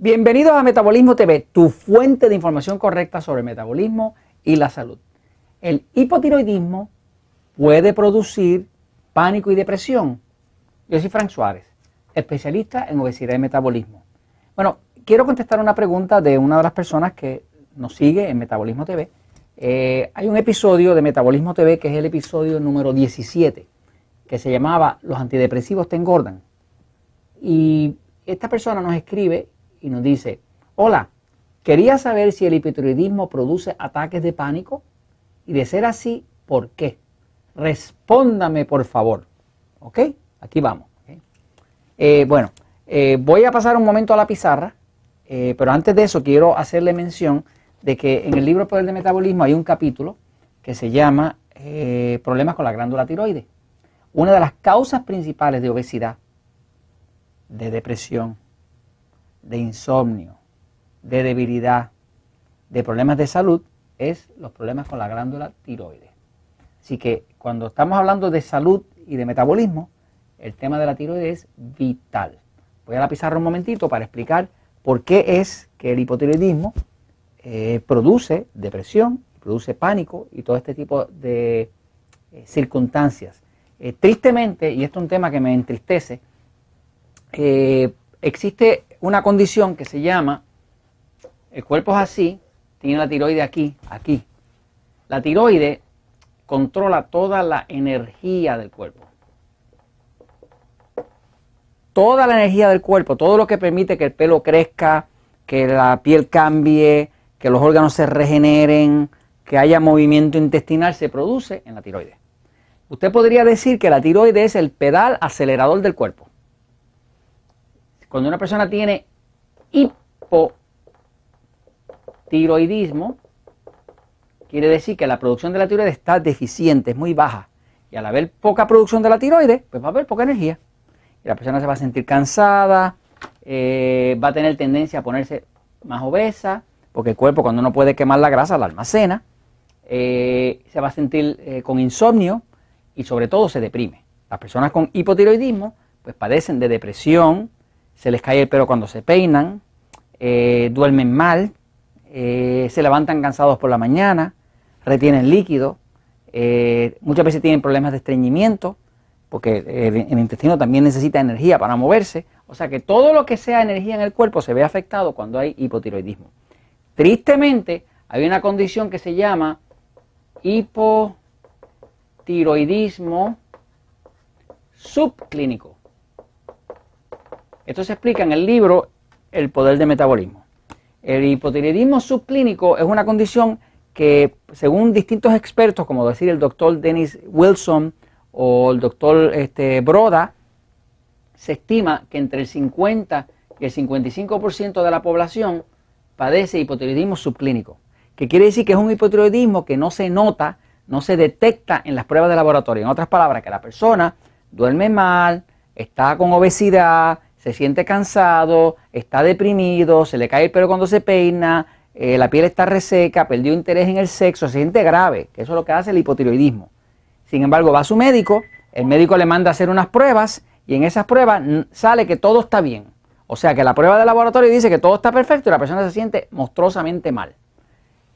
Bienvenidos a Metabolismo TV, tu fuente de información correcta sobre el metabolismo y la salud. El hipotiroidismo puede producir pánico y depresión. Yo soy Frank Suárez, especialista en obesidad y metabolismo. Bueno, quiero contestar una pregunta de una de las personas que nos sigue en Metabolismo TV. Eh, hay un episodio de Metabolismo TV que es el episodio número 17, que se llamaba Los antidepresivos te engordan. Y esta persona nos escribe y nos dice, hola, quería saber si el hipotiroidismo produce ataques de pánico y de ser así, ¿por qué? Respóndame por favor. ¿Ok? Aquí vamos. Eh, bueno, eh, voy a pasar un momento a la pizarra, eh, pero antes de eso quiero hacerle mención de que en el libro Poder de Metabolismo hay un capítulo que se llama Problemas con la glándula tiroides. Una de las causas principales de obesidad, de depresión, de insomnio, de debilidad, de problemas de salud, es los problemas con la glándula tiroides. Así que cuando estamos hablando de salud y de metabolismo, el tema de la tiroides es vital. Voy a la pizarra un momentito para explicar por qué es que el hipotiroidismo eh, produce depresión, produce pánico y todo este tipo de eh, circunstancias. Eh, tristemente, y esto es un tema que me entristece, existe una condición que se llama, el cuerpo es así, tiene la tiroide aquí, aquí. La tiroide controla toda la energía del cuerpo. Toda la energía del cuerpo, todo lo que permite que el pelo crezca, que la piel cambie, que los órganos se regeneren, que haya movimiento intestinal, se produce en la tiroide. Usted podría decir que la tiroide es el pedal acelerador del cuerpo. Cuando una persona tiene hipotiroidismo, quiere decir que la producción de la tiroides está deficiente, es muy baja. Y al haber poca producción de la tiroides, pues va a haber poca energía. Y la persona se va a sentir cansada, eh, va a tener tendencia a ponerse más obesa, porque el cuerpo cuando no puede quemar la grasa la almacena, eh, se va a sentir eh, con insomnio y sobre todo se deprime. Las personas con hipotiroidismo pues padecen de depresión, se les cae el pelo cuando se peinan, eh, duermen mal, eh, se levantan cansados por la mañana, retienen líquido, eh, muchas veces tienen problemas de estreñimiento, porque el, intestino también necesita energía para moverse, o sea que todo lo que sea energía en el cuerpo se ve afectado cuando hay hipotiroidismo. Tristemente, hay una condición que se llama hipotiroidismo subclínico. Esto se explica en el libro El poder del metabolismo. El hipotiroidismo subclínico es una condición que, según distintos expertos, como decir el doctor Dennis Wilson o el doctor este, Broda, se estima que entre el 50 y el 55% de la población padece hipotiroidismo subclínico, que quiere decir que es un hipotiroidismo que no se nota, no se detecta en las pruebas de laboratorio. En otras palabras, que la persona duerme mal, está con obesidad, se siente cansado, está deprimido, se le cae el pelo cuando se peina, eh, la piel está reseca, perdió interés en el sexo, se siente grave, que eso es lo que hace el hipotiroidismo. Sin embargo, va a su médico, el médico le manda a hacer unas pruebas y en esas pruebas sale que todo está bien. O sea que la prueba de laboratorio dice que todo está perfecto y la persona se siente monstruosamente mal.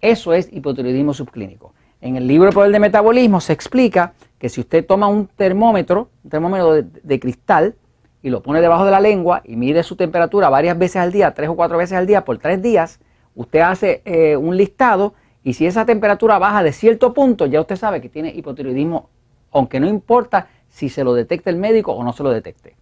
Eso es hipotiroidismo subclínico. En el libro Poder de Metabolismo se explica que si usted toma un termómetro, un termómetro de cristal, y lo pone debajo de la lengua y mide su temperatura varias veces al día, tres o cuatro veces al día por tres días, usted hace eh, un listado y si esa temperatura baja de cierto punto, ya usted sabe que tiene hipotiroidismo, aunque no importa si se lo detecta el médico o no se lo detecte.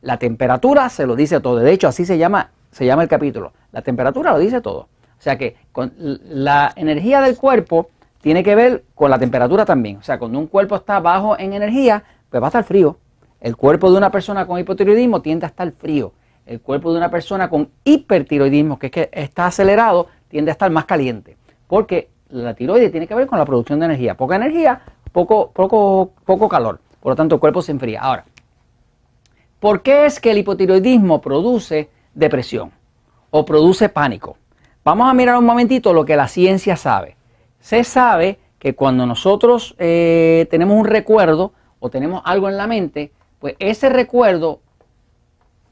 La temperatura se lo dice todo. De hecho, así se llama, se llama el capítulo. La temperatura lo dice todo. O sea que con la energía del cuerpo tiene que ver con la temperatura también. O sea, cuando un cuerpo está bajo en energía, pues va a estar frío. El cuerpo de una persona con hipotiroidismo tiende a estar frío. El cuerpo de una persona con hipertiroidismo, que es que está acelerado, tiende a estar más caliente. Porque la tiroides tiene que ver con la producción de energía. Poca energía, poco, poco, poco calor. Por lo tanto, el cuerpo se enfría. Ahora, ¿por qué es que el hipotiroidismo produce depresión o produce pánico? Vamos a mirar un momentito lo que la ciencia sabe. Se sabe que cuando nosotros eh, tenemos un recuerdo o tenemos algo en la mente, pues ese recuerdo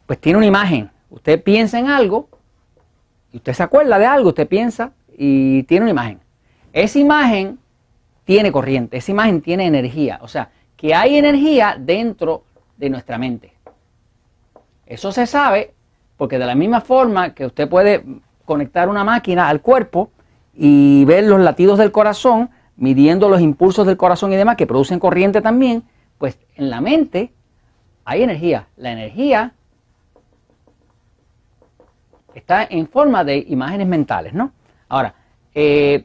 pues tiene una imagen. Usted piensa en algo y usted se acuerda de algo, usted piensa y tiene una imagen. Esa imagen tiene corriente, esa imagen tiene energía, o sea, que hay energía dentro de nuestra mente. Eso se sabe porque de la misma forma que usted puede conectar una máquina al cuerpo y ver los latidos del corazón, midiendo los impulsos del corazón y demás que producen corriente también, pues en la mente hay energía. La energía está en forma de imágenes mentales, ¿no? Ahora, eh,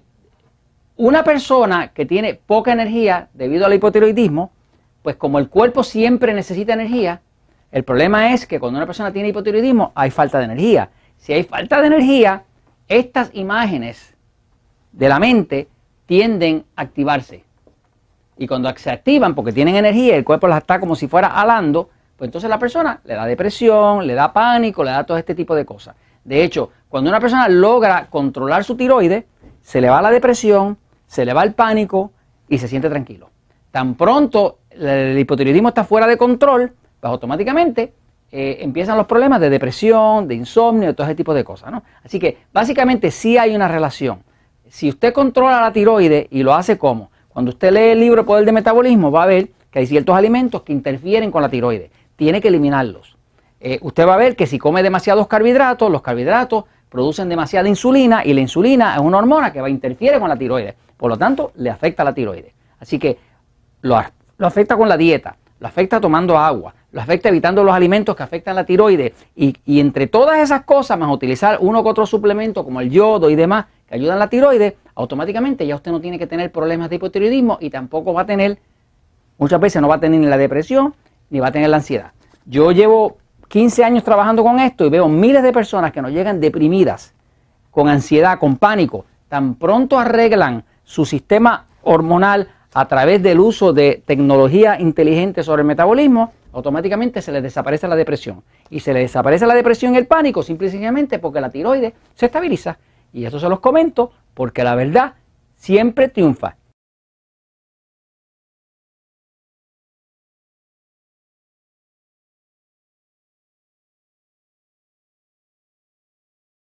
una persona que tiene poca energía debido al hipotiroidismo, pues como el cuerpo siempre necesita energía, el problema es que cuando una persona tiene hipotiroidismo hay falta de energía. Si hay falta de energía, estas imágenes de la mente tienden a activarse. Y cuando se activan porque tienen energía el cuerpo las está como si fuera alando, pues entonces la persona le da depresión, le da pánico, le da todo este tipo de cosas. De hecho, cuando una persona logra controlar su tiroides, se le va la depresión, se le va el pánico y se siente tranquilo. Tan pronto el hipotiroidismo está fuera de control, pues automáticamente eh, empiezan los problemas de depresión, de insomnio, de todo ese tipo de cosas. ¿no? Así que básicamente sí hay una relación. Si usted controla la tiroides y lo hace como, cuando usted lee el libro Poder de Metabolismo va a ver que hay ciertos alimentos que interfieren con la tiroides. Tiene que eliminarlos. Eh, usted va a ver que si come demasiados carbohidratos, los carbohidratos producen demasiada insulina y la insulina es una hormona que va a interfiere con la tiroides. Por lo tanto, le afecta a la tiroides. Así que lo, afecta con la dieta, lo afecta tomando agua, lo afecta evitando los alimentos que afectan la tiroides y, y, entre todas esas cosas, más utilizar uno que otro suplemento como el yodo y demás que ayudan la tiroides, automáticamente ya usted no tiene que tener problemas de hipotiroidismo y tampoco va a tener, muchas veces no va a tener ni la depresión ni va a tener la ansiedad. Yo llevo 15 años trabajando con esto y veo miles de personas que nos llegan deprimidas, con ansiedad, con pánico, tan pronto arreglan su sistema hormonal a través del uso de tecnología inteligente sobre el metabolismo, automáticamente se les desaparece la depresión. Y se les desaparece la depresión y el pánico simple y sencillamente porque la tiroides se estabiliza. Y eso se los comento porque la verdad siempre triunfa.